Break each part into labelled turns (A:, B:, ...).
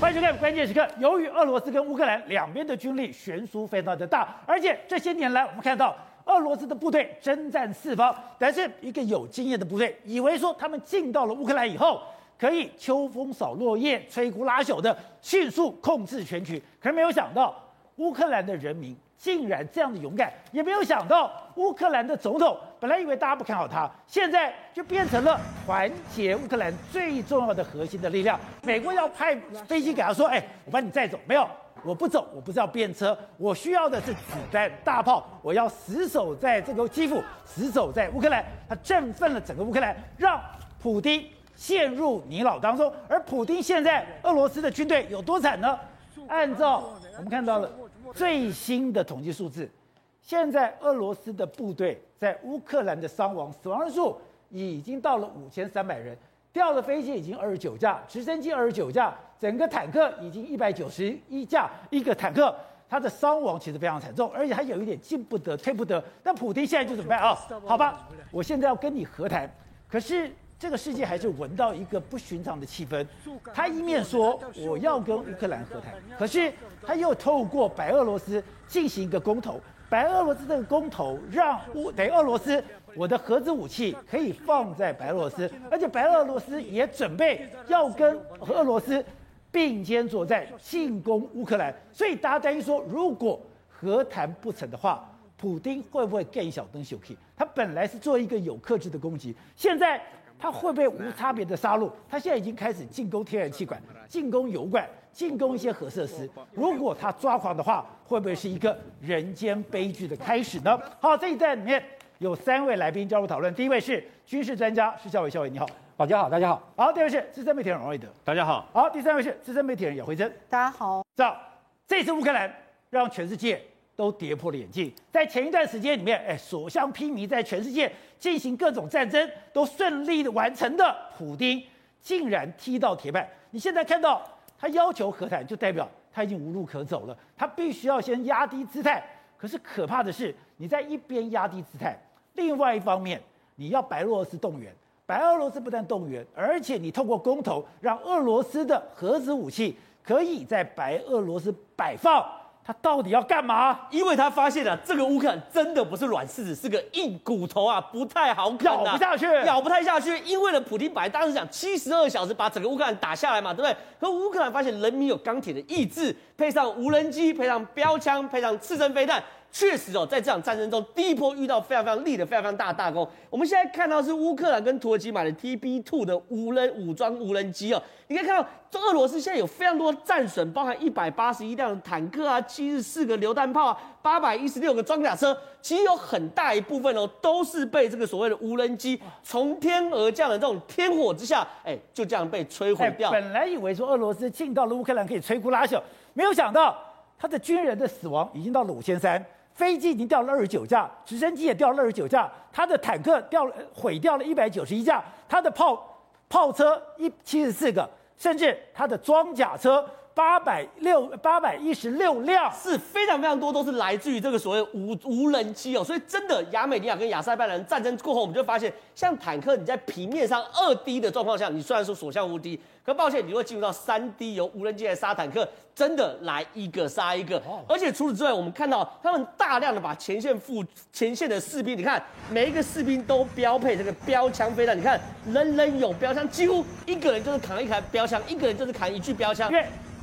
A: 欢迎收看关键时刻。由于俄罗斯跟乌克兰两边的军力悬殊非常的大，而且这些年来我们看到俄罗斯的部队征战四方，但是一个有经验的部队以为说他们进到了乌克兰以后，可以秋风扫落叶、摧枯拉朽的迅速控制全局，可是没有想到乌克兰的人民。竟然这样的勇敢，也没有想到乌克兰的总统本来以为大家不看好他，现在就变成了团结乌克兰最重要的核心的力量。美国要派飞机给他说：“哎，我帮你载走。”没有，我不走，我不是要变车，我需要的是子弹、大炮，我要死守在这个基辅，死守在乌克兰。他振奋了整个乌克兰，让普丁陷入泥淖当中。而普丁现在俄罗斯的军队有多惨呢？按照我们看到了。最新的统计数字，现在俄罗斯的部队在乌克兰的伤亡死亡人数已经到了五千三百人，掉的飞机已经二十九架，直升机二十九架，整个坦克已经一百九十一架，一个坦克它的伤亡其实非常惨重，而且还有一点进不得退不得。但普丁现在就准备啊，好吧，我现在要跟你和谈，可是。这个世界还是闻到一个不寻常的气氛。他一面说我要跟乌克兰和谈，可是他又透过白俄罗斯进行一个公投。白俄罗斯这个公投让乌等于俄罗斯，我的核子武器可以放在白俄罗斯，而且白俄罗斯也准备要跟俄罗斯并肩作战，进攻乌克兰。所以大家担心说，如果和谈不成的话，普丁会不会更小灯小 K？他本来是做一个有克制的攻击，现在。他会不会无差别的杀戮？他现在已经开始进攻天然气管、进攻油管、进攻一些核设施。如果他抓狂的话，会不会是一个人间悲剧的开始呢？好，这一段里面有三位来宾加入讨论。第一位是军事专家施孝伟，孝伟你好，
B: 大家好，大家好。
A: 好，第二位是资深媒体人王瑞德，
C: 大家好。
A: 好，第三位是资深媒体人姚慧珍，
D: 大家好。
A: 这样，这次乌克兰让全世界。都跌破了眼镜。在前一段时间里面，哎，所向披靡，在全世界进行各种战争都顺利的完成的普丁，竟然踢到铁板。你现在看到他要求和谈，就代表他已经无路可走了。他必须要先压低姿态。可是可怕的是，你在一边压低姿态，另外一方面你要白俄罗斯动员。白俄罗斯不但动员，而且你透过公投，让俄罗斯的核子武器可以在白俄罗斯摆放。他到底要干嘛？
C: 因为他发现了、啊、这个乌克兰真的不是软柿子，是个硬骨头啊，不太好啃、啊，
A: 咬不下去，
C: 咬不太下去。因为呢，普京本来当时想七十二小时把整个乌克兰打下来嘛，对不对？可乌克兰发现人民有钢铁的意志，配上无人机，配上标枪，配上次生飞弹。确实哦，在这场战争中，第一波遇到非常非常立的非常非常大的大功。我们现在看到是乌克兰跟土耳其买的 TB2 的无人武装无人机哦，你可以看到，这俄罗斯现在有非常多战损，包含一百八十一辆坦克啊，七十四个榴弹炮啊，八百一十六个装甲车，其实有很大一部分哦，都是被这个所谓的无人机从天而降的这种天火之下，哎，就这样被摧毁掉。
A: 本来以为说俄罗斯进到了乌克兰可以摧枯拉朽，没有想到他的军人的死亡已经到了五千三。飞机已经掉了二十九架，直升机也掉了二十九架，它的坦克掉了毁掉了一百九十一架，它的炮炮车一七十四个，甚至它的装甲车八百六八百一十六辆，
C: 是非常非常多，都是来自于这个所谓无无人机哦。所以真的，亚美尼亚跟亚塞拜然战争过后，我们就发现，像坦克你在平面上二 D 的状况下，你虽然说所向无敌。可抱歉，你会进入到三 D 由无人机来杀坦克，真的来一个杀一个。而且除此之外，我们看到他们大量的把前线副前线的士兵，你看每一个士兵都标配这个标枪飞弹，你看人人有标枪，几乎一个人就是扛一台标枪，一个人就是扛一具标枪。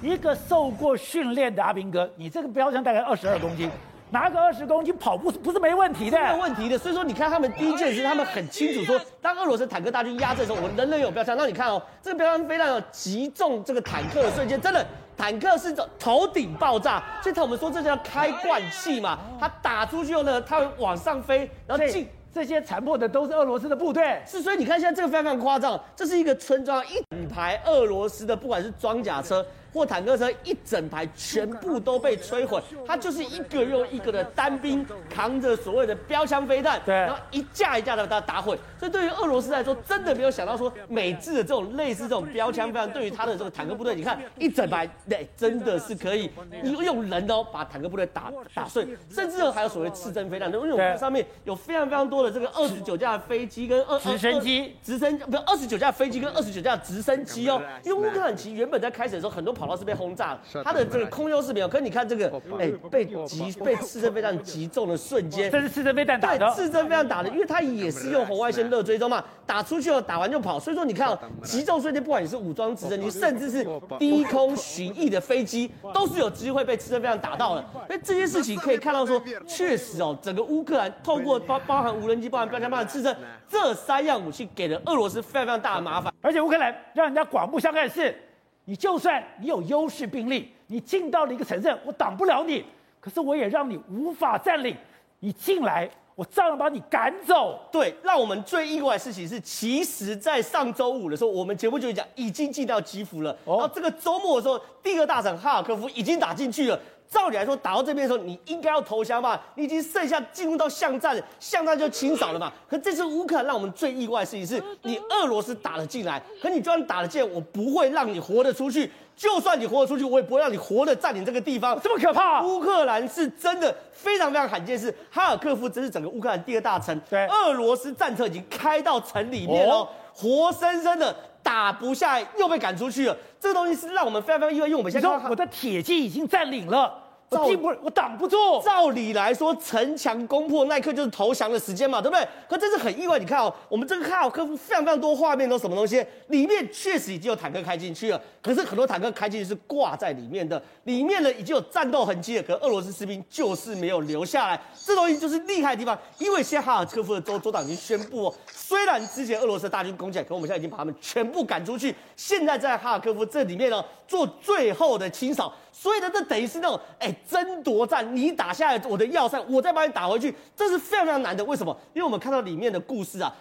A: 因为一个受过训练的阿兵哥，你这个标枪大概二十二公斤。拿个二十公斤跑步是不是没问题的？
C: 没有问题的。所以说，你看他们第一件事，他们很清楚说，当俄罗斯坦克大军压阵的时候，我人人有标枪。那你看哦，这个标枪飞弹哦击中这个坦克的瞬间，真的坦克是头顶爆炸。所以，我们说这叫开罐器嘛。它打出去后呢，它会往上飞，然后进。
A: 这些残破的都是俄罗斯的部队。
C: 是，所以你看现在这个非常非常夸张，这是一个村庄，一整排俄罗斯的，不管是装甲车。或坦克车一整排全部都被摧毁，它就是一个又一个的单兵扛着所谓的标枪飞弹，
A: 对，
C: 然后一架一架的把它打毁。所以对于俄罗斯来说，真的没有想到说美制的这种类似这种标枪飞弹，对于他的这个坦克部队，你看一整排，对，真的是可以用人哦把坦克部队打打碎，甚至还有所谓刺针飞弹，因为我们上面有非常非常多的这个二十九架飞机跟二
A: 直升机，
C: 直升不是二十九架飞机跟二十九架直升机哦。因为乌克兰其实原本在开始的时候，很多跑道是被轰炸了，它的这个空优势没有。可是你看这个，哎，被击被刺针飞弹击中的瞬间，
A: 这是刺针飞弹打的，
C: 刺针飞弹打的，因为它也是用红外线热追踪嘛，打出去了，打完就跑。所以说你看哦，击中瞬间，不管你是武装直升机，甚至是低空巡弋的飞机，都是有机会被刺针飞弹打到的。所以这些事情可以看到说，确实哦，整个乌克兰透过包包含无人机、包含标枪、包含刺针这三样武器，给了俄罗斯非常非常大的麻烦。
A: 而且乌克兰让人家刮目相看的是，你就算你有优势兵力，你进到了一个城镇，我挡不了你，可是我也让你无法占领。你进来，我照样把你赶走。
C: 对，让我们最意外的事情是，其实，在上周五的时候，我们节目就讲已经进到基辅了。哦，然后这个周末的时候，第二大省哈尔科夫已经打进去了。照理来说，打到这边的时候，你应该要投降吧？你已经剩下进入到巷战，巷战就清扫了嘛。可这次乌克兰让我们最意外的事情是，你俄罗斯打了进来，可你就算打了进来，我不会让你活得出去。就算你活得出去，我也不会让你活得占领这个地方。
A: 这么可怕啊？
C: 乌克兰是真的非常非常罕见，是哈尔科夫，真是整个乌克兰第二大城。
A: 对，
C: 俄罗斯战车已经开到城里面哦，活生生的打不下来，又被赶出去了。这个东西是让我们非常非常意外，因为我们现在
A: 说我的铁骑已经占领了。我进不，我挡不住。
C: 照理来说，城墙攻破那一刻就是投降的时间嘛，对不对？可这是很意外。你看哦，我们这个哈尔科夫非常非常多画面都什么东西？里面确实已经有坦克开进去了，可是很多坦克开进去是挂在里面的，里面呢已经有战斗痕迹了，可俄罗斯士兵就是没有留下来。这东西就是厉害的地方，因为现在哈尔科夫的州州长已经宣布哦，虽然之前俄罗斯的大军攻击，可我们现在已经把他们全部赶出去，现在在哈尔科夫这里面呢做最后的清扫。所以呢，这等于是那种哎争夺战，你打下来我的要塞，我再把你打回去，这是非常非常难的。为什么？因为我们看到里面的故事啊，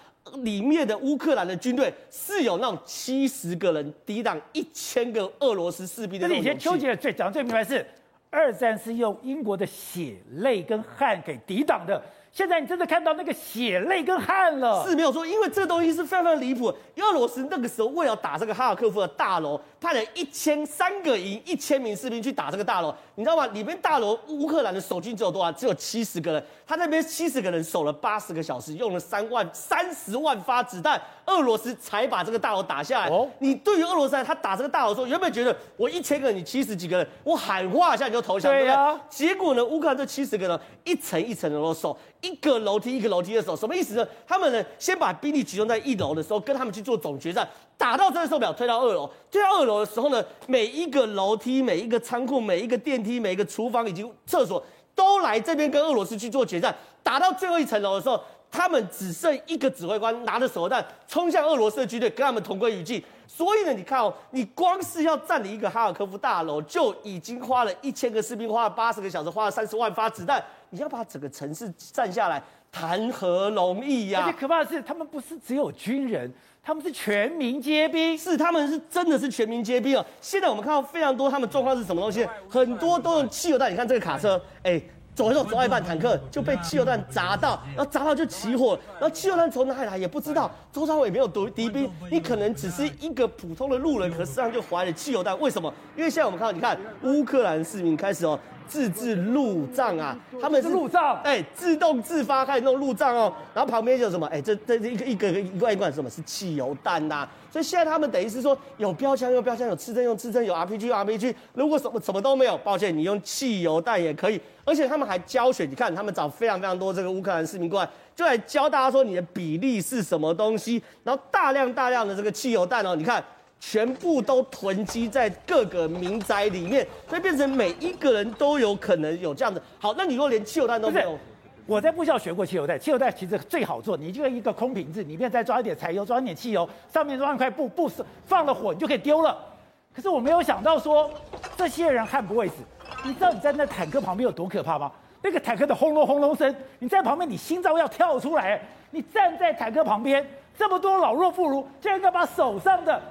C: 里面的乌克兰的军队是有那种七十个人抵挡一千个俄罗斯士兵的。那以前
A: 丘吉尔最讲的最明白是，二战是用英国的血泪跟汗给抵挡的。现在你真的看到那个血泪跟汗了，
C: 是没有错，因为这个东西是非常非常离谱。俄罗斯那个时候为了打这个哈尔科夫的大楼，派了一千三个营一千名士兵去打这个大楼，你知道吗？里面大楼乌克兰的守军只有多少？只有七十个人，他那边七十个人守了八十个小时，用了三万三十万发子弹，俄罗斯才把这个大楼打下来。哦，你对于俄罗斯来，他打这个大楼的时候，原本觉得我一千个人，你七十几个人，我喊话一下你就投降，对不、啊。结果呢，乌克兰这七十个人一层一层的都守。一个楼梯一个楼梯的时候，什么意思呢？他们呢，先把兵力集中在一楼的时候，跟他们去做总决战，打到真的受不了，推到二楼。推到二楼的时候呢，每一个楼梯、每一个仓库、每一个电梯、每一个厨房以及厕所，都来这边跟俄罗斯去做决战。打到最后一层楼的时候，他们只剩一个指挥官拿着手榴弹冲向俄罗斯的军队，跟他们同归于尽。所以呢，你看哦，你光是要占领一个哈尔科夫大楼，就已经花了一千个士兵，花了八十个小时，花了三十万发子弹。你要把整个城市占下来，谈何容易呀、啊？
A: 而且可怕的是，他们不是只有军人，他们是全民皆兵。
C: 是，他们是真的是全民皆兵啊。现在我们看到非常多，他们状况是什么东西？很多都用汽油弹。你看这个卡车，哎，走一走，走到一半，坦克就被汽油弹砸到，然后砸到就起火，然后汽油弹从哪里来也不知道，周遭也没有敌敌兵，你可能只是一个普通的路人，可实际上就怀了汽油弹。为什么？因为现在我们看到，你看乌克兰市民开始哦。自制路障啊，他们是
A: 路障，
C: 哎，自动自发开始弄路障哦，然后旁边有什么？哎，这这一个一个一罐一罐什么？是汽油弹呐、啊，所以现在他们等于是说有标枪用标枪，有刺针用刺针，有 RPG 用 RPG，如果什么什么都没有，抱歉，你用汽油弹也可以，而且他们还教学，你看他们找非常非常多这个乌克兰市民过来，就来教大家说你的比例是什么东西，然后大量大量的这个汽油弹哦，你看。全部都囤积在各个民宅里面，所以变成每一个人都有可能有这样的。好，那你如果连汽油弹都没有，
A: 我在部校学过汽油弹，汽油弹其实最好做，你就一个空瓶子，里面再装一点柴油，装一点汽油，上面装一块布，布放了火，你就可以丢了。可是我没有想到说，这些人悍不畏死。你知道你在那坦克旁边有多可怕吗？那个坦克的轰隆轰隆声，你在旁边，你心脏要跳出来。你站在坦克旁边，这么多老弱妇孺，竟然要把手上的。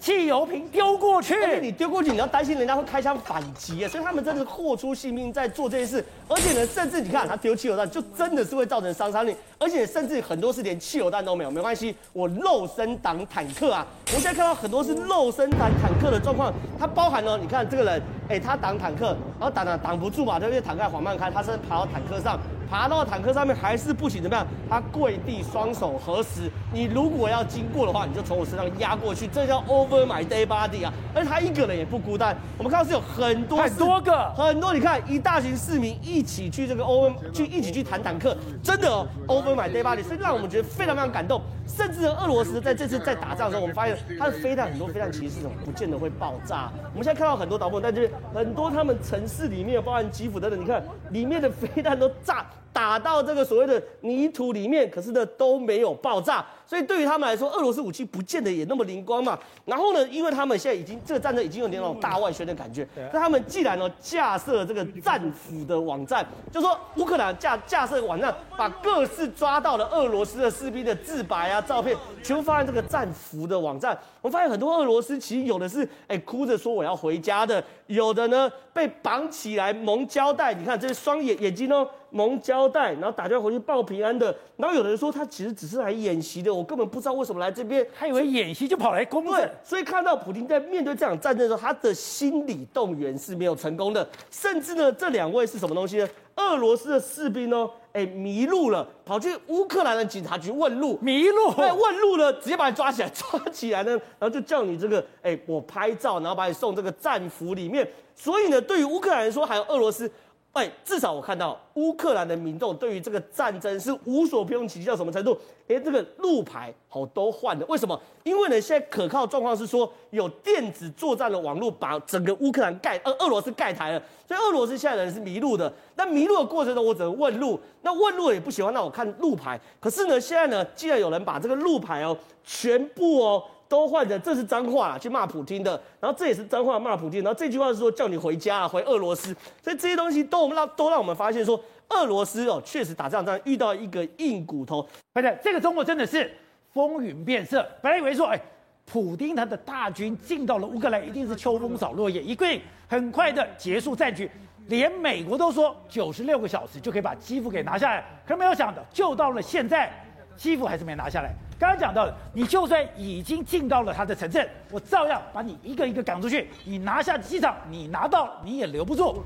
A: 汽油瓶丢过去，
C: 而且你丢过去，你要担心人家会开枪反击啊！所以他们真的是豁出性命在做这件事。而且呢，甚至你看他丢汽油弹，就真的是会造成伤伤力。而且甚至很多是连汽油弹都没有，没关系，我肉身挡坦克啊！我现在看到很多是肉身挡坦克的状况，它包含了你看这个人，哎，他挡坦克，然后挡挡挡不住嘛，对不对？坦克缓慢开，他是爬到坦克上。爬到坦克上面还是不行，怎么样？他跪地，双手合十。你如果要经过的话，你就从我身上压过去，这叫 over my dead body 啊！而他一个人也不孤单，我们看到是有很多
A: 很多个
C: 很多，你看一大群市民一起去这个 over 去一起去谈坦克，真的哦 over my dead body，所以让我们觉得非常非常感动。甚至俄罗斯在这次在打仗的时候，我们发现它的飞弹很多飞弹其实是不见得会爆炸。我们现在看到很多导播在这边，很多他们城市里面，包含基辅等等，你看里面的飞弹都炸。打到这个所谓的泥土里面，可是呢都没有爆炸，所以对于他们来说，俄罗斯武器不见得也那么灵光嘛。然后呢，因为他们现在已经这个战争已经有点那种大外宣的感觉，那他们既然呢架设了这个战俘的网站，就说乌克兰架架设网站，把各式抓到了俄罗斯的士兵的自白啊、照片，全部放在这个战俘的网站。我发现很多俄罗斯其实有的是哎哭着说我要回家的，有的呢被绑起来蒙胶带，你看这是双眼眼睛哦。蒙胶带，然后打电话回去报平安的。然后有的人说他其实只是来演习的，我根本不知道为什么来这边，
A: 他以为演习就跑来攻。
C: 对，所以看到普京在面对这场战争的时候，他的心理动员是没有成功的。甚至呢，这两位是什么东西呢？俄罗斯的士兵哦，哎迷路了，跑去乌克兰的警察局问路，
A: 迷路，
C: 对，问路了，直接把你抓起来，抓起来呢，然后就叫你这个，哎，我拍照，然后把你送这个战俘里面。所以呢，对于乌克兰来说，还有俄罗斯。哎，至少我看到乌克兰的民众对于这个战争是无所不用其极到什么程度？哎，这个路牌好都换了，为什么？因为呢，现在可靠状况是说有电子作战的网络把整个乌克兰盖，呃，俄罗斯盖台了，所以俄罗斯现在人是迷路的。那迷路的过程中，我只能问路，那问路也不喜欢那我看路牌。可是呢，现在呢，既然有人把这个路牌哦，全部哦。都换成这是脏话啦，去骂普京的，然后这也是脏话骂普京，然后这句话是说叫你回家，回俄罗斯，所以这些东西都我们让都让我们发现说，俄罗斯哦确实打仗仗遇到一个硬骨头，
A: 而且这个中国真的是风云变色，本来以为说哎，普丁他的大军进到了乌克兰一定是秋风扫落叶，一定很快的结束战局，连美国都说九十六个小时就可以把基辅给拿下来，可是没有想到就到了现在，基辅还是没拿下来。刚刚讲到的，你就算已经进到了他的城镇，我照样把你一个一个赶出去。你拿下机场，你拿到你也留不住，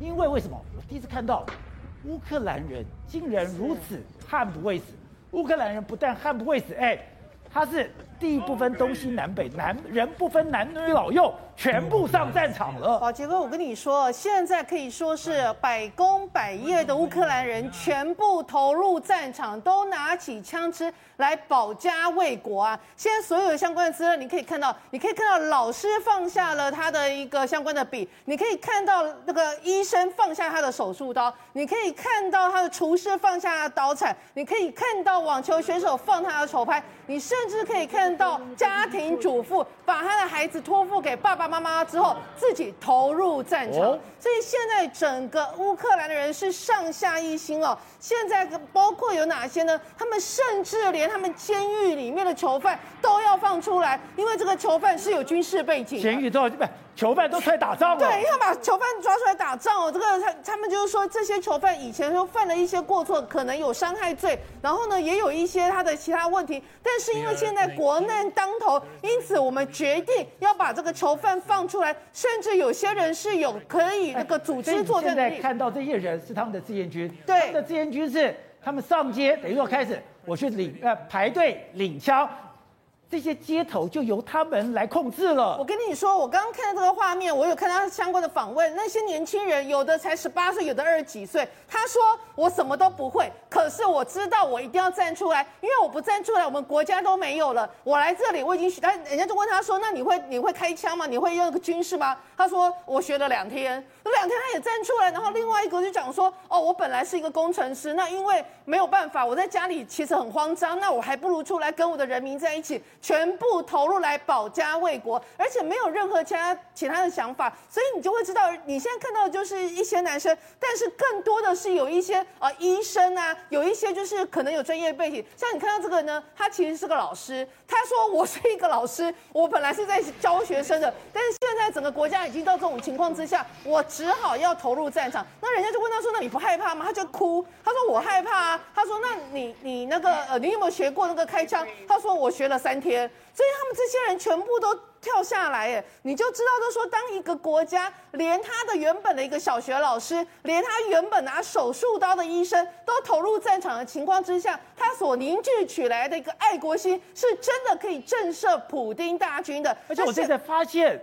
A: 因为为什么？我第一次看到乌克兰人竟然如此悍不畏死。乌克兰人不但悍不畏死，哎，他是。地不分东西南北，男人不分男女老幼，全部上战场了。
B: 哦，杰哥，我跟你说，现在可以说是百工百业的乌克兰人全部投入战场，都拿起枪支来保家卫国啊！现在所有的相关的资料，你可以看到，你可以看到老师放下了他的一个相关的笔，你可以看到那个医生放下他的手术刀，你可以看到他的厨师放下刀铲，你可以看到网球选手放他的球拍，你甚至可以看。到家庭主妇把他的孩子托付给爸爸妈妈之后，自己投入战场。所以现在整个乌克兰的人是上下一心哦。现在包括有哪些呢？他们甚至连他们监狱里面的囚犯都要放出来，因为这个囚犯是有军事背景。
A: 监狱都不。囚犯都出来打仗了，
B: 对，要把囚犯抓出来打仗哦。这个他他们就是说，这些囚犯以前都犯了一些过错，可能有伤害罪，然后呢，也有一些他的其他问题。但是因为现在国难当头，因此我们决定要把这个囚犯放出来，甚至有些人是有可以那个组织作战的。
A: 现在看到这些人是他们的志愿军，
B: 对，
A: 他们的志愿军是他们上街，等于说开始我去领呃排队领枪。这些街头就由他们来控制了。
B: 我跟你说，我刚刚看到这个画面，我有看到相关的访问。那些年轻人，有的才十八岁，有的二十几岁。他说：“我什么都不会，可是我知道我一定要站出来，因为我不站出来，我们国家都没有了。我来这里，我已经学。他人家就问他说：‘那你会你会开枪吗？你会用个军事吗？’他说：‘我学了两天，那两天他也站出来。’然后另外一个就讲说：‘哦，我本来是一个工程师，那因为没有办法，我在家里其实很慌张，那我还不如出来跟我的人民在一起。’全部投入来保家卫国，而且没有任何其他其他的想法，所以你就会知道，你现在看到的就是一些男生，但是更多的是有一些、呃、医生啊，有一些就是可能有专业背景。像你看到这个呢，他其实是个老师，他说我是一个老师，我本来是在教学生的，但是现在整个国家已经到这种情况之下，我只好要投入战场。那人家就问他说，那你不害怕吗？他就哭，他说我害怕啊。他说那你你那个呃，你有没有学过那个开枪？他说我学了三天。所以他们这些人全部都跳下来，哎，你就知道，就说当一个国家连他的原本的一个小学老师，连他原本拿手术刀的医生都投入战场的情况之下，他所凝聚起来的一个爱国心，是真的可以震慑普丁大军的。
A: 而且我现在发现，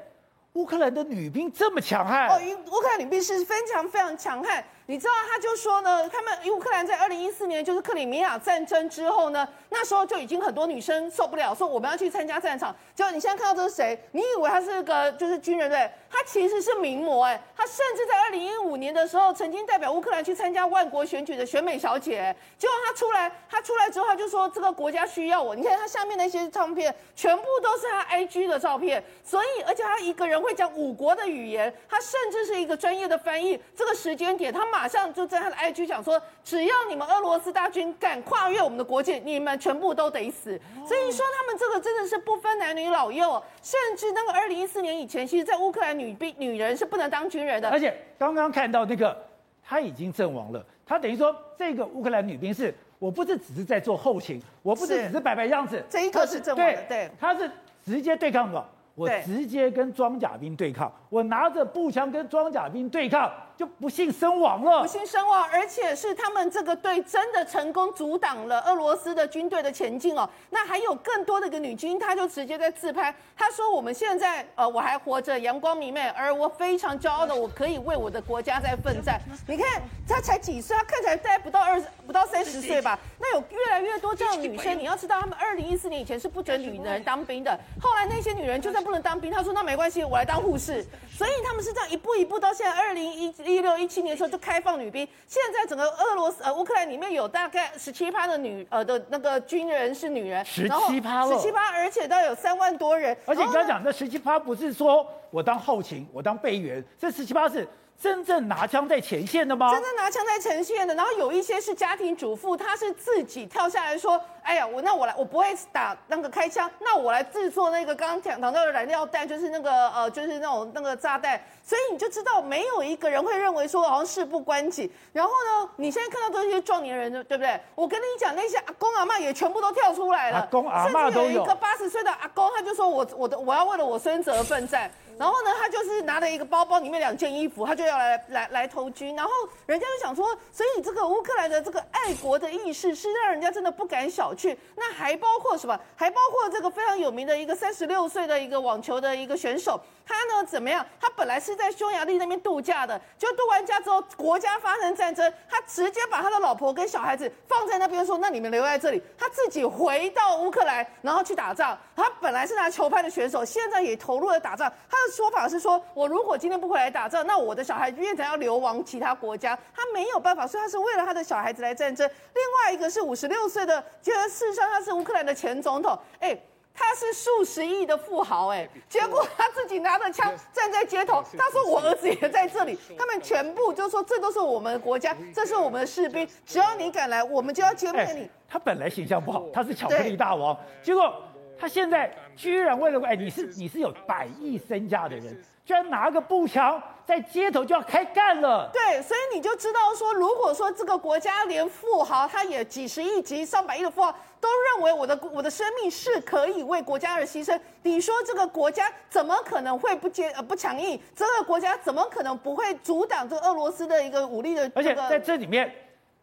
A: 乌克兰的女兵这么强悍
B: 哦，乌克兰女兵是非常非常强悍。你知道，他就说呢，他们乌克兰在二零一四年就是克里米亚战争之后呢，那时候就已经很多女生受不了，说我们要去参加战场。结果你现在看到这是谁？你以为她是个就是军人对？她其实是名模哎，他甚至在二零一五年的时候曾经代表乌克兰去参加万国选举的选美小姐。结果他出来，他出来之后他就说这个国家需要我。你看他下面那些照片，全部都是他 IG 的照片。所以，而且他一个人会讲五国的语言，他甚至是一个专业的翻译。这个时间点，他马上就在他的 IG 讲说，只要你们俄罗斯大军敢跨越我们的国界，你们全部都得死。所以说他们这个真的是不分男女老幼，甚至那个二零一四年以前，其实，在乌克兰。女兵女人是不能当军人的，
A: 而且刚刚看到那个，他已经阵亡了。他等于说，这个乌克兰女兵是，我不是只是在做后勤，我不是只是摆摆样子，
B: 这一个是阵亡对，
A: 他是直接对抗的。我直接跟装甲兵对抗，我拿着步枪跟装甲兵对抗，就不幸身亡了。
B: 不幸身亡，而且是他们这个队真的成功阻挡了俄罗斯的军队的前进哦。那还有更多的一个女军，她就直接在自拍，她说：“我们现在呃我还活着，阳光明媚，而我非常骄傲的，我可以为我的国家在奋战。”你看她才几岁，她看起来大概不到二十，不到三十岁吧。那有越来越多这样的女生，你要知道，他们二零一四年以前是不准 女人当兵的，后来那些女人就算。不能当兵，她说那没关系，我来当护士。所以他们是这样一步一步到现在二零一一六一七年的时候就开放女兵。现在整个俄罗斯呃乌克兰里面有大概十七趴的女呃的那个军人是女人，
A: 十七趴
B: 十七趴，而且都有三万多人。
A: 而且你刚刚讲那十七趴不是说我当后勤，我当备员，这十七趴是。真正拿枪在前线的吗？
B: 真正拿枪在前线的，然后有一些是家庭主妇，她是自己跳下来说：“哎呀，我那我来，我不会打那个开枪，那我来制作那个刚刚讲到的燃料弹，就是那个呃，就是那种那个炸弹。”所以你就知道，没有一个人会认为说好像事不关己。然后呢，你现在看到这些壮年人，对不对？我跟你讲，那些阿公阿嬷也全部都跳出来了，
A: 阿公阿嬷都有。
B: 甚至有一个八十岁的阿公，他就说我我的我要为了我孙子而奋战。然后呢，他就是拿了一个包包，里面两件衣服，他就要来来来投军。然后人家就想说，所以这个乌克兰的这个爱国的意识是让人家真的不敢小觑。那还包括什么？还包括这个非常有名的一个三十六岁的一个网球的一个选手，他呢怎么样？他本来是在匈牙利那边度假的，就度完假之后，国家发生战争，他直接把他的老婆跟小孩子放在那边，说：“那你们留在这里。”他自己回到乌克兰，然后去打仗。他本来是拿球拍的选手，现在也投入了打仗。他的说法是说，我如果今天不回来打仗，那我的小孩变成要流亡其他国家，他没有办法，所以他是为了他的小孩子来战争。另外一个是五十六岁的，觉得事实上他是乌克兰的前总统，哎，他是数十亿的富豪，哎，结果他自己拿着枪站在街头，他说我儿子也在这里，他们全部就说这都是我们的国家，这是我们的士兵，只要你敢来，我们就要歼灭你。
A: 他本来形象不好，他是巧克力大王，结果。他现在居然为了哎，你是你是有百亿身家的人，居然拿个步枪在街头就要开干了。
B: 对，所以你就知道说，如果说这个国家连富豪他也几十亿级、上百亿的富豪都认为我的我的生命是可以为国家而牺牲，你说这个国家怎么可能会不接呃不强硬？这个国家怎么可能不会阻挡这个俄罗斯的一个武力的、这个？
A: 而且在这里面，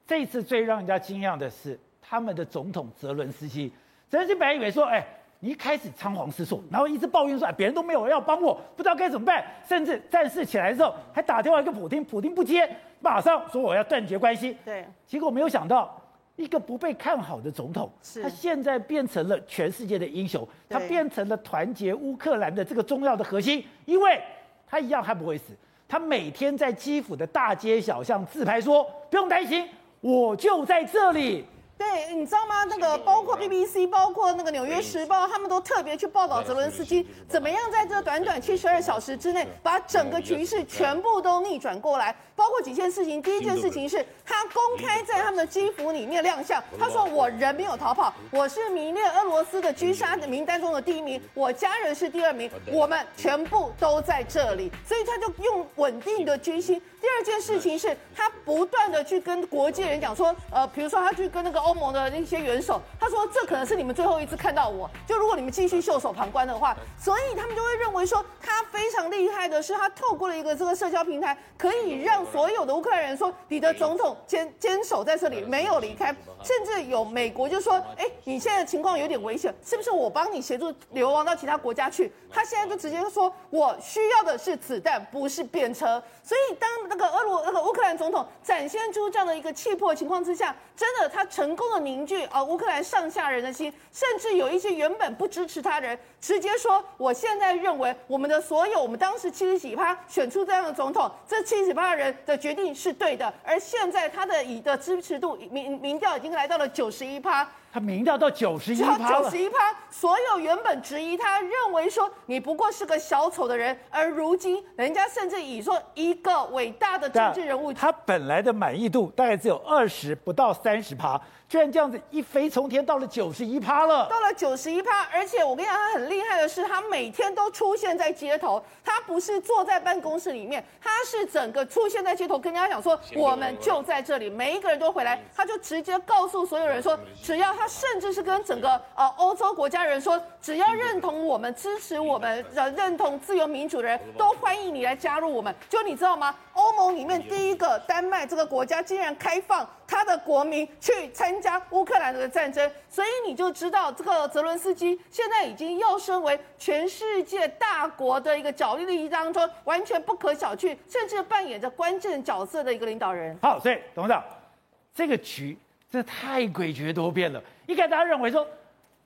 A: 这一次最让人家惊讶的是，他们的总统泽伦斯基，泽伦斯基本来以为说，哎。你一开始仓皇失措，然后一直抱怨说：“哎，别人都没有要帮我，不知道该怎么办。”甚至战事起来的时候，还打电话给普京，普京不接，马上说我要断绝关系。
B: 对，
A: 结果没有想到，一个不被看好的总统，他现在变成了全世界的英雄，他变成了团结乌克兰的这个重要的核心，因为他一样还不会死，他每天在基辅的大街小巷自拍说：“不用担心，我就在这里。”
B: 对，你知道吗？那个包括 BBC，包括那个《纽约时报》，他们都特别去报道泽伦斯基怎么样在这短短七十二小时之内，把整个局势全部都逆转过来。包括几件事情，第一件事情是他公开在他们的基辅里面亮相，他说：“我人没有逃跑，我是名列俄罗斯的狙杀的名单中的第一名，我家人是第二名，我们全部都在这里。”所以他就用稳定的军心。第二件事情是他不断的去跟国际人讲说，呃，比如说他去跟那个。欧盟的那些元首，他说这可能是你们最后一次看到我，就如果你们继续袖手旁观的话，所以他们就会认为说他非常厉害的是，他透过了一个这个社交平台，可以让所有的乌克兰人说你的总统坚坚守在这里没有离开，甚至有美国就说，哎，你现在的情况有点危险，是不是我帮你协助流亡到其他国家去？他现在就直接说，我需要的是子弹，不是便车。所以当那个俄罗那个乌克兰总统展现出这样的一个气魄情况之下，真的他成功的凝聚啊乌克兰上下人的心，甚至有一些原本不支持他人，直接说，我现在认为我们的所有，我们当时七十几趴选出这样的总统，这七十几趴人的决定是对的，而现在他的以的支持度民民调已经来到了九十一趴。
A: 他民调到九十一趴
B: 九十一趴，所有原本质疑他，认为说你不过是个小丑的人，而如今人家甚至以说一个伟大的政治人物，
A: 他本来的满意度大概只有二十不到三十趴。居然这样子一飞冲天，到了九十一趴了。
B: 到了九十一趴，而且我跟你讲，他很厉害的是，他每天都出现在街头。他不是坐在办公室里面，他是整个出现在街头，跟人家讲说，我们就在这里，每一个人都回来。他就直接告诉所有人说，只要他甚至是跟整个呃欧洲国家人说，只要认同我们、支持我们、认同自由民主的人都欢迎你来加入我们。就你知道吗？欧盟里面第一个丹麦这个国家竟然开放他的国民去参加乌克兰的战争，所以你就知道这个泽伦斯基现在已经要升为全世界大国的一个角力利益当中完全不可小觑，甚至扮演着关键角色的一个领导人。
A: 好，所以董事长，这个局这太诡谲多变了。一开始大家认为说，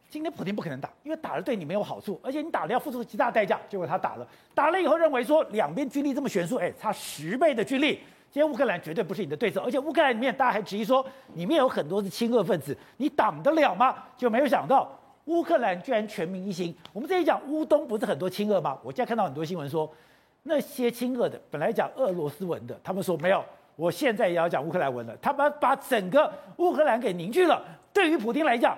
A: 今天普京不可能打，因为打了对你没有好处，而且你打了要付出极大代价。结果他打了，打了以后认为说两边军力这么悬殊，哎，差十倍的军力。今天乌克兰绝对不是你的对手，而且乌克兰里面大家还质疑说，里面有很多是亲俄分子，你挡得了吗？就没有想到乌克兰居然全民一心。我们这里讲乌东不是很多亲俄吗？我现在看到很多新闻说，那些亲俄的本来讲俄罗斯文的，他们说没有，我现在也要讲乌克兰文了。他们把整个乌克兰给凝聚了。对于普京来讲，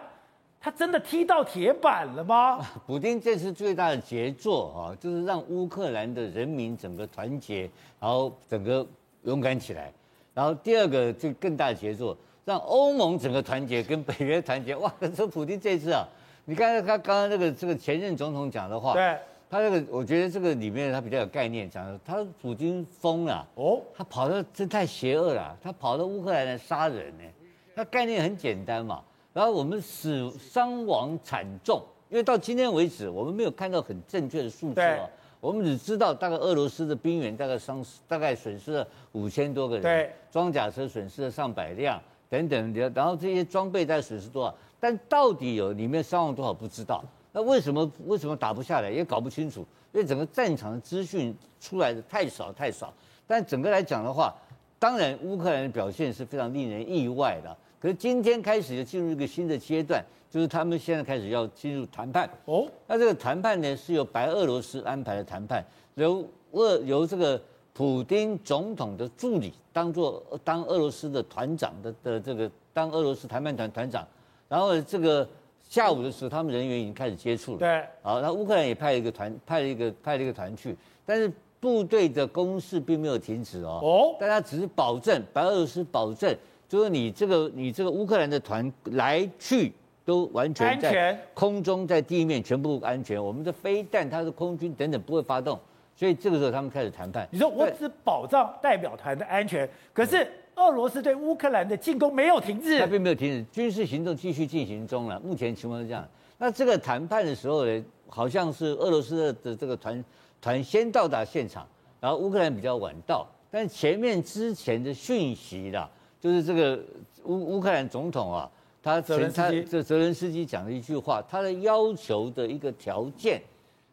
A: 他真的踢到铁板了吗？
D: 普京这次最大的杰作啊，就是让乌克兰的人民整个团结，然后整个。勇敢起来，然后第二个就更大的杰作，让欧盟整个团结，跟北约团结。哇，这普京这次啊，你看他刚刚那个这个前任总统讲的话，
A: 对，
D: 他这个我觉得这个里面他比较有概念，讲的他普京疯了哦，他跑到这太邪恶了，他跑到乌克兰来杀人呢，他概念很简单嘛。然后我们死伤亡惨重，因为到今天为止我们没有看到很正确的数字啊。我们只知道大概俄罗斯的兵员大概伤大概损失了五千多个人，对，装甲车损失了上百辆等等，然后这些装备在损失多少？但到底有里面伤亡多少不知道。那为什么为什么打不下来也搞不清楚？因为整个战场的资讯出来的太少太少。但整个来讲的话，当然乌克兰的表现是非常令人意外的。可是今天开始就进入一个新的阶段。就是他们现在开始要进入谈判哦，那这个谈判呢是由白俄罗斯安排的谈判，由俄由这个普丁总统的助理当做当俄罗斯的团长的的这个当俄罗斯谈判团团长，然后这个下午的时候他们人员已经开始接触了，对，好，那乌克兰也派了一个团派了一个派了一个团去，但是部队的攻势并没有停止哦，哦，大家只是保证白俄罗斯保证，就是你这个你这个乌克兰的团来去。都完全安全空中，在地面全部安全。我们的飞弹，它的空军等等不会发动，所以这个时候他们开始谈判。
A: 你说我只保障代表团的安全，可是俄罗斯对乌克兰的进攻没有停止，
D: 它并没有停止，军事行动继续进行中了。目前情况是这样。那这个谈判的时候呢，好像是俄罗斯的这个团团先到达现场，然后乌克兰比较晚到，但前面之前的讯息啦，就是这个乌乌克兰总统啊。他前他这泽伦斯基讲了一句话，他的要求的一个条件，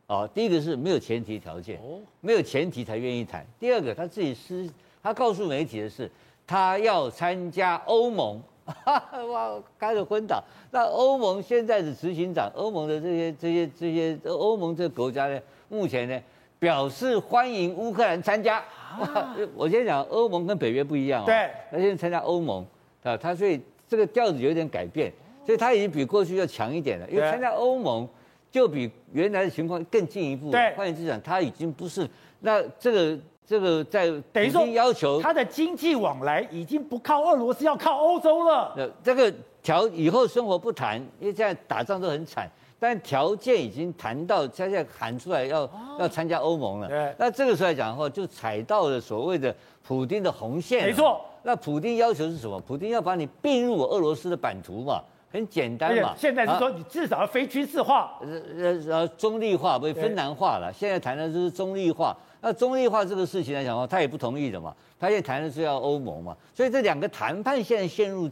D: 啊，第一个是没有前提条件，没有前提才愿意谈。第二个，他自己私，他告诉媒体的是，他要参加欧盟，哇，开了昏倒。那欧盟现在的执行长，欧盟的这些这些这些欧盟这个国家呢，目前呢表示欢迎乌克兰参加。啊，我先讲欧盟跟北约不一样哦，
A: 对，
D: 他现在参加欧盟，啊，他所以。这个调子有点改变，所以他已经比过去要强一点了。因为参加欧盟就比原来的情况更进一步。对，换言之讲，他已经不是那这个这个在
A: 等于说
D: 要求
A: 他的经济往来已经不靠俄罗斯，要靠欧洲了。
D: 呃，这个条以后生活不谈，因为现在打仗都很惨，但条件已经谈到，现在喊出来要、哦、要参加欧盟了。对，那这个时候来讲的话，就踩到了所谓的普京的红线。
A: 没错，
D: 那普京要求是什么？普京要把你并入俄罗斯的版图嘛，很简单嘛。
A: 现在是说你至少要非军事化，
D: 呃呃中立化，不是芬兰化了。现在谈的就是中立化。那中立化这个事情来讲的话，他也不同意的嘛。他现在谈的是要欧盟嘛，所以这两个谈判现在陷入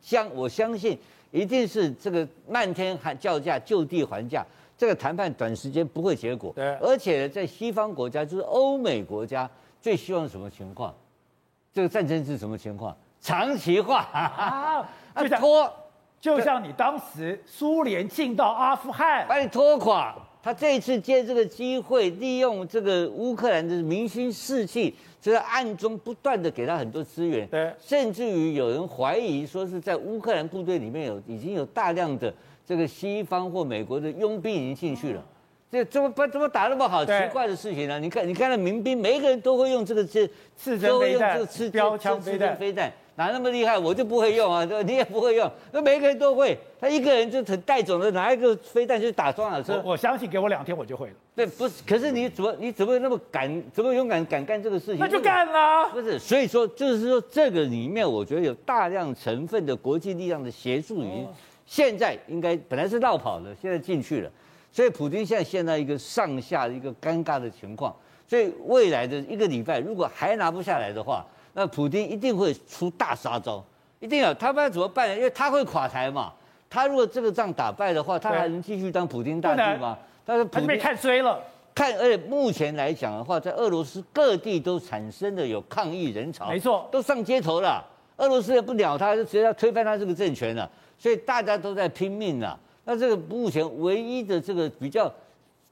D: 相，我相信一定是这个漫天喊叫价，就地还价。这个谈判短时间不会结果。对。而且在西方国家，就是欧美国家最希望什么情况？这个战争是什么情况？长期化 啊，
A: 就像拖，就像你当时苏联进到阿富汗，
D: 把你拖垮。他这一次借这个机会，利用这个乌克兰的民心士气，就在暗中不断的给他很多资源。对，甚至于有人怀疑说是在乌克兰部队里面有已经有大量的这个西方或美国的佣兵已经进去了。这怎么不怎么打那么好？奇怪的事情呢？你看，你看那民兵，每一个人都会用这个这
A: 刺针飞弹、
D: 标枪飞弹、飞弹。哪那么厉害？我就不会用啊？你也不会用，那每个人都会。他一个人就很带走了拿一个飞弹去打装甲车。
A: 我我相信给我两天我就会了。
D: 对，不是，可是你怎么你怎么那么敢，怎么勇敢敢干这个事情？
A: 那就干了。
D: 不是，所以说就是说这个里面，我觉得有大量成分的国际力量的协助，已经现在应该本来是绕跑的，现在进去了。所以普京现在陷在一个上下的一个尴尬的情况。所以未来的一个礼拜，如果还拿不下来的话，那普京一定会出大杀招，一定要他不知道怎么办呢？因为他会垮台嘛。他如果这个仗打败的话，他还能继续当普京大帝吗？
A: 但是普京被看衰了。
D: 看，而且目前来讲的话，在俄罗斯各地都产生了有抗议人潮，
A: 没错，
D: 都上街头了。俄罗斯也不鸟他，就直接要推翻他这个政权了。所以大家都在拼命了。那这个目前唯一的这个比较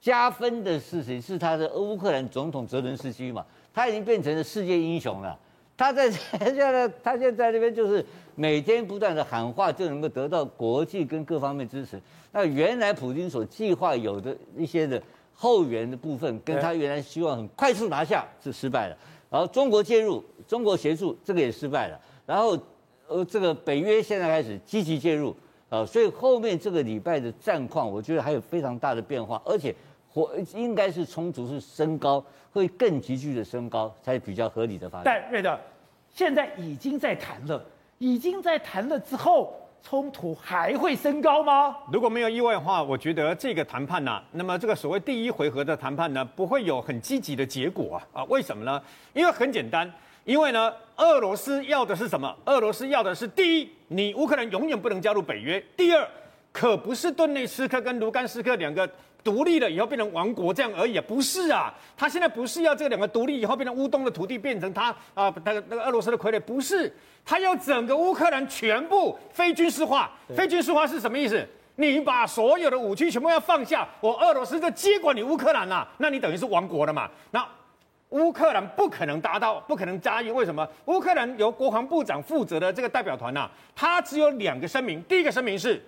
D: 加分的事情是他的乌克兰总统泽伦斯基嘛，他已经变成了世界英雄了。他在现在，他现在在那边就是每天不断的喊话，就能够得到国际跟各方面支持。那原来普京所计划有的一些的后援的部分，跟他原来希望很快速拿下是失败了。然后中国介入，中国协助，这个也失败了。然后呃，这个北约现在开始积极介入，啊，所以后面这个礼拜的战况，我觉得还有非常大的变化，而且火应该是冲突是升高，会更急剧的升高，才比较合理的发展。
A: 但瑞德。现在已经在谈了，已经在谈了之后，冲突还会升高吗？
E: 如果没有意外的话，我觉得这个谈判呢、啊，那么这个所谓第一回合的谈判呢，不会有很积极的结果啊啊？为什么呢？因为很简单，因为呢，俄罗斯要的是什么？俄罗斯要的是第一，你乌克兰永远不能加入北约；第二，可不是顿内斯克跟卢甘斯克两个。独立了以后变成王国这样而已啊，不是啊，他现在不是要这两个独立以后变成乌东的土地变成他啊那个那个俄罗斯的傀儡，不是，他要整个乌克兰全部非军事化，非军事化是什么意思？你把所有的武器全部要放下，我俄罗斯就接管你乌克兰了，那你等于是亡国了嘛？那乌克兰不可能达到，不可能答应，为什么？乌克兰由国防部长负责的这个代表团呐、啊，他只有两个声明，第一个声明是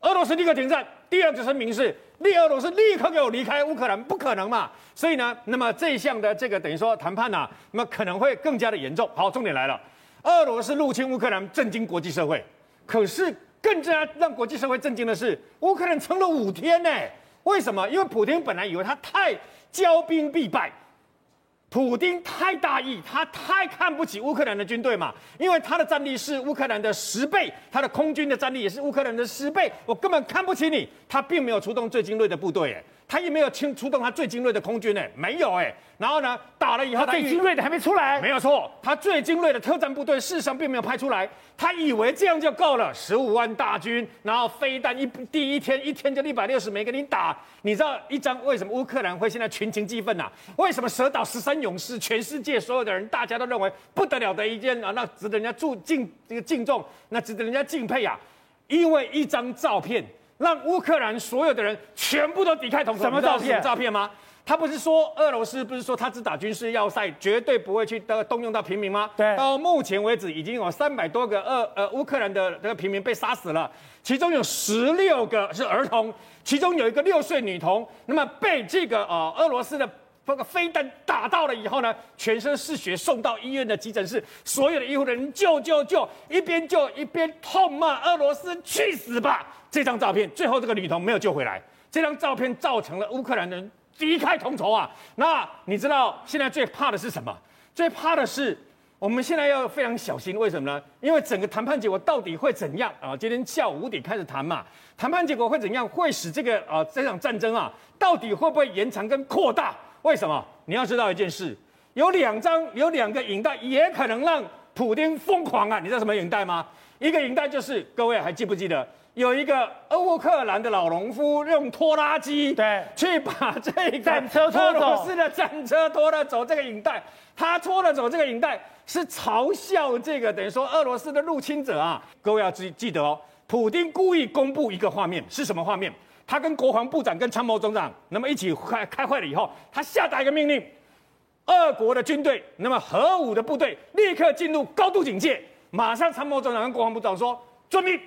E: 俄罗斯立刻停战，第二个声明是。立俄罗斯立刻给我离开乌克兰，不可能嘛？所以呢，那么这一项的这个等于说谈判呐，那么可能会更加的严重。好，重点来了，俄罗斯入侵乌克兰，震惊国际社会。可是更加让国际社会震惊的是，乌克兰撑了五天呢？为什么？因为普京本来以为他太骄兵必败。普丁太大意，他太看不起乌克兰的军队嘛，因为他的战力是乌克兰的十倍，他的空军的战力也是乌克兰的十倍，我根本看不起你。他并没有出动最精锐的部队，哎，他也没有出出动他最精锐的空军，呢，没有，哎。然后呢，打了以后，
A: 他最精锐的还没出来。
E: 没有错，他最精锐的特战部队事实上并没有派出来。他以为这样就够了，十五万大军，然后飞弹一第一天一天就一百六十枚给你打。你知道一张为什么乌克兰会现在群情激愤呐？为什么蛇岛十三勇士，全世界所有的人大家都认为不得了的一件啊，那值得人家注敬这个敬重，那值得人家敬佩啊？因为一张照片让乌克兰所有的人全部都抵抗同什么照片？照片吗？他不是说俄罗斯不是说他只打军事要塞，绝对不会去的动用到平民吗？对。到目前为止，已经有三百多个俄呃乌克兰的这个平民被杀死了，其中有十六个是儿童，其中有一个六岁女童，那么被这个呃俄罗斯的这个飞弹打到了以后呢，全身是血，送到医院的急诊室，所有的医护人员救救救，一边救一边痛骂俄罗斯去死吧！这张照片最后这个女童没有救回来，这张照片造成了乌克兰人一败涂地啊！那你知道现在最怕的是什么？最怕的是。我们现在要非常小心，为什么呢？因为整个谈判结果到底会怎样啊？今天下午五点开始谈嘛，谈判结果会怎样？会使这个啊这场战争啊，到底会不会延长跟扩大？为什么？你要知道一件事，有两张有两个影带也可能让普丁疯狂啊！你知道什么影带吗？一个影带就是各位还记不记得？有一个乌克兰的老农夫用拖拉机对去把这个战车拖俄罗斯的战车拖了走，这个影带他拖了走这个影带是嘲笑这个等于说俄罗斯的入侵者啊！各位要记记得哦，普京故意公布一个画面是什么画面？他跟国防部长跟参谋总长那么一起开开会了以后，他下达一个命令，俄国的军队那么核武的部队立刻进入高度警戒，马上参谋总长跟国防部长说遵命。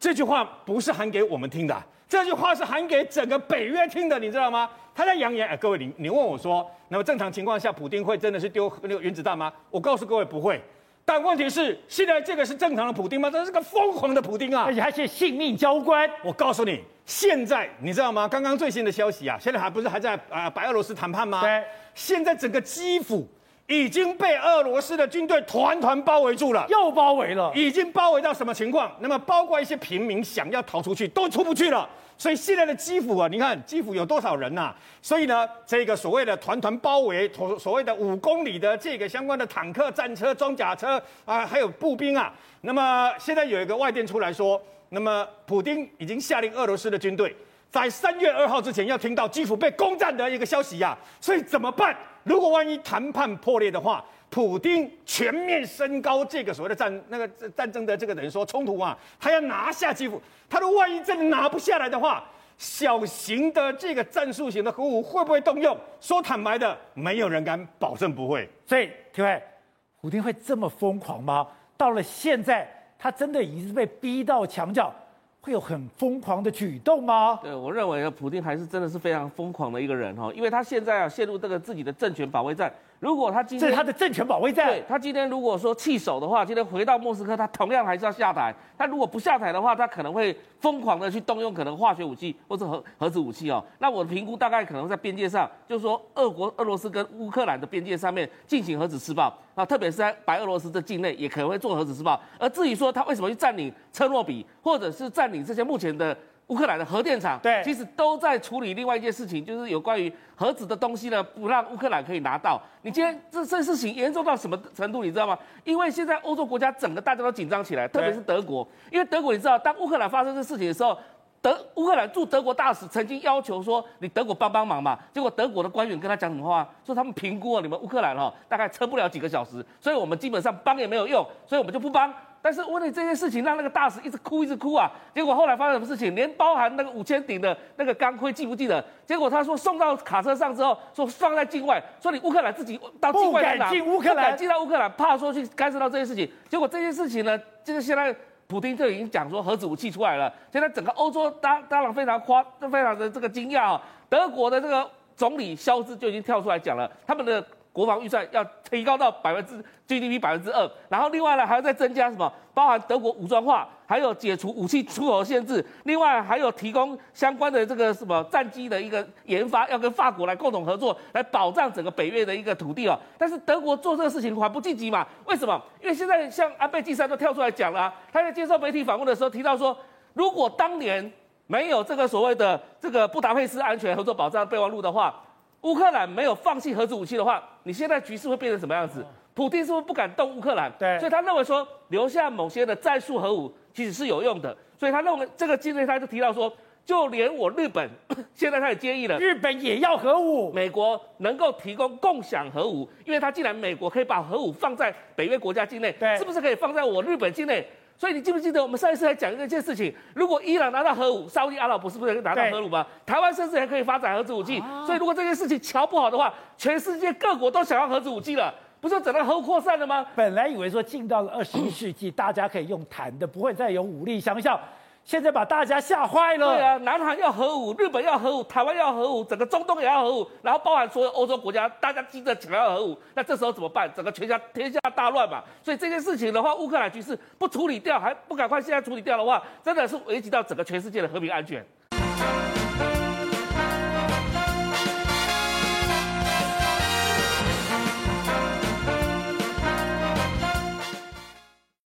E: 这句话不是喊给我们听的，这句话是喊给整个北约听的，你知道吗？他在扬言，哎，各位，你你问我说，那么正常情况下，普丁会真的是丢那个原子弹吗？我告诉各位，不会。但问题是，现在这个是正常的普丁吗？这是个疯狂的普丁啊，
A: 而且还是性命交关。
E: 我告诉你，现在你知道吗？刚刚最新的消息啊，现在还不是还在啊白俄罗斯谈判吗？对，现在整个基辅。已经被俄罗斯的军队团团包围住了，
A: 又包围了，
E: 已经包围到什么情况？那么包括一些平民想要逃出去都出不去了。所以现在的基辅啊，你看基辅有多少人呐、啊？所以呢，这个所谓的团团包围，所所谓的五公里的这个相关的坦克、战车、装甲车啊，还有步兵啊。那么现在有一个外电出来说，那么普京已经下令俄罗斯的军队在三月二号之前要听到基辅被攻占的一个消息呀、啊。所以怎么办？如果万一谈判破裂的话，普丁全面升高这个所谓的战那个战争的这个等于说冲突啊，他要拿下基辅。他如果万一真的拿不下来的话，小型的这个战术型的核武会不会动用？说坦白的，没有人敢保证不会。
A: 所以，各位，普丁会这么疯狂吗？到了现在，他真的已经是被逼到墙角。会有很疯狂的举动吗？
F: 对，我认为，普丁还是真的是非常疯狂的一个人哈，因为他现在啊陷入这个自己的政权保卫战。如果他今天
A: 这是他的政权保卫战，
F: 对，他今天如果说弃守的话，今天回到莫斯科，他同样还是要下台。他如果不下台的话，他可能会疯狂的去动用可能化学武器或者核核子武器哦。那我的评估大概可能在边界上，就是说俄国、俄罗斯跟乌克兰的边界上面进行核子试爆啊，特别是在白俄罗斯的境内也可能会做核子试爆。而至于说他为什么去占领车诺比，或者是占领这些目前的。乌克兰的核电厂，对，其实都在处理另外一件事情，就是有关于核子的东西呢，不让乌克兰可以拿到。你今天这这事情严重到什么程度，你知道吗？因为现在欧洲国家整个大家都紧张起来，特别是德国，因为德国你知道，当乌克兰发生这事情的时候，德乌克兰驻德国大使曾经要求说，你德国帮帮忙嘛。结果德国的官员跟他讲什么话？说他们评估了你们乌克兰哈，大概撑不了几个小时，所以我们基本上帮也没有用，所以我们就不帮。但是为了这件事情，让那个大使一直哭，一直哭啊！结果后来发生什么事情？连包含那个五千顶的那个钢盔，记不记得？结果他说送到卡车上之后，说放在境外，说你乌克兰自己到境外去拿，
A: 不敢进乌克
F: 兰，进到乌克兰，怕说去干涉到这些事情。结果这件事情呢，就是现在普京就已经讲说核子武器出来了。现在整个欧洲当当然非常夸，非常的这个惊讶啊！德国的这个总理肖兹就已经跳出来讲了，他们的。国防预算要提高到百分之 GDP 百分之二，然后另外呢还要再增加什么？包含德国武装化，还有解除武器出口限制，另外还有提供相关的这个什么战机的一个研发，要跟法国来共同合作，来保障整个北约的一个土地哦。但是德国做这个事情还不积极嘛？为什么？因为现在像安倍晋三都跳出来讲了，他在接受媒体访问的时候提到说，如果当年没有这个所谓的这个布达佩斯安全合作保障备忘录的话。乌克兰没有放弃核子武器的话，你现在局势会变成什么样子？普丁是不是不敢动乌克兰？对，所以他认为说留下某些的战术核武其实是有用的。所以他认为这个境内他就提到说，就连我日本 现在他也建议了，
A: 日本也要核武，
F: 美国能够提供共享核武，因为他既然美国可以把核武放在北约国家境内，对，是不是可以放在我日本境内？所以你记不记得我们上一次还讲一件事情？如果伊朗拿到核武，沙乌地阿拉伯是不是可以拿到核武吗？台湾甚至还可以发展核子武器。所以如果这件事情瞧不好的话，全世界各国都想要核子武器了，不是整个核扩散了吗？
A: 本来以为说进到了二十一世纪，大家可以用谈的，不会再有武力相向。现在把大家吓坏了。
F: 对啊，南韩要核武，日本要核武，台湾要核武，整个中东也要核武，然后包含所有欧洲国家，大家急着想要核武，那这时候怎么办？整个全家天下大乱嘛。所以这件事情的话，乌克兰局势不处理掉，还不赶快现在处理掉的话，真的是危及到整个全世界的和平安全。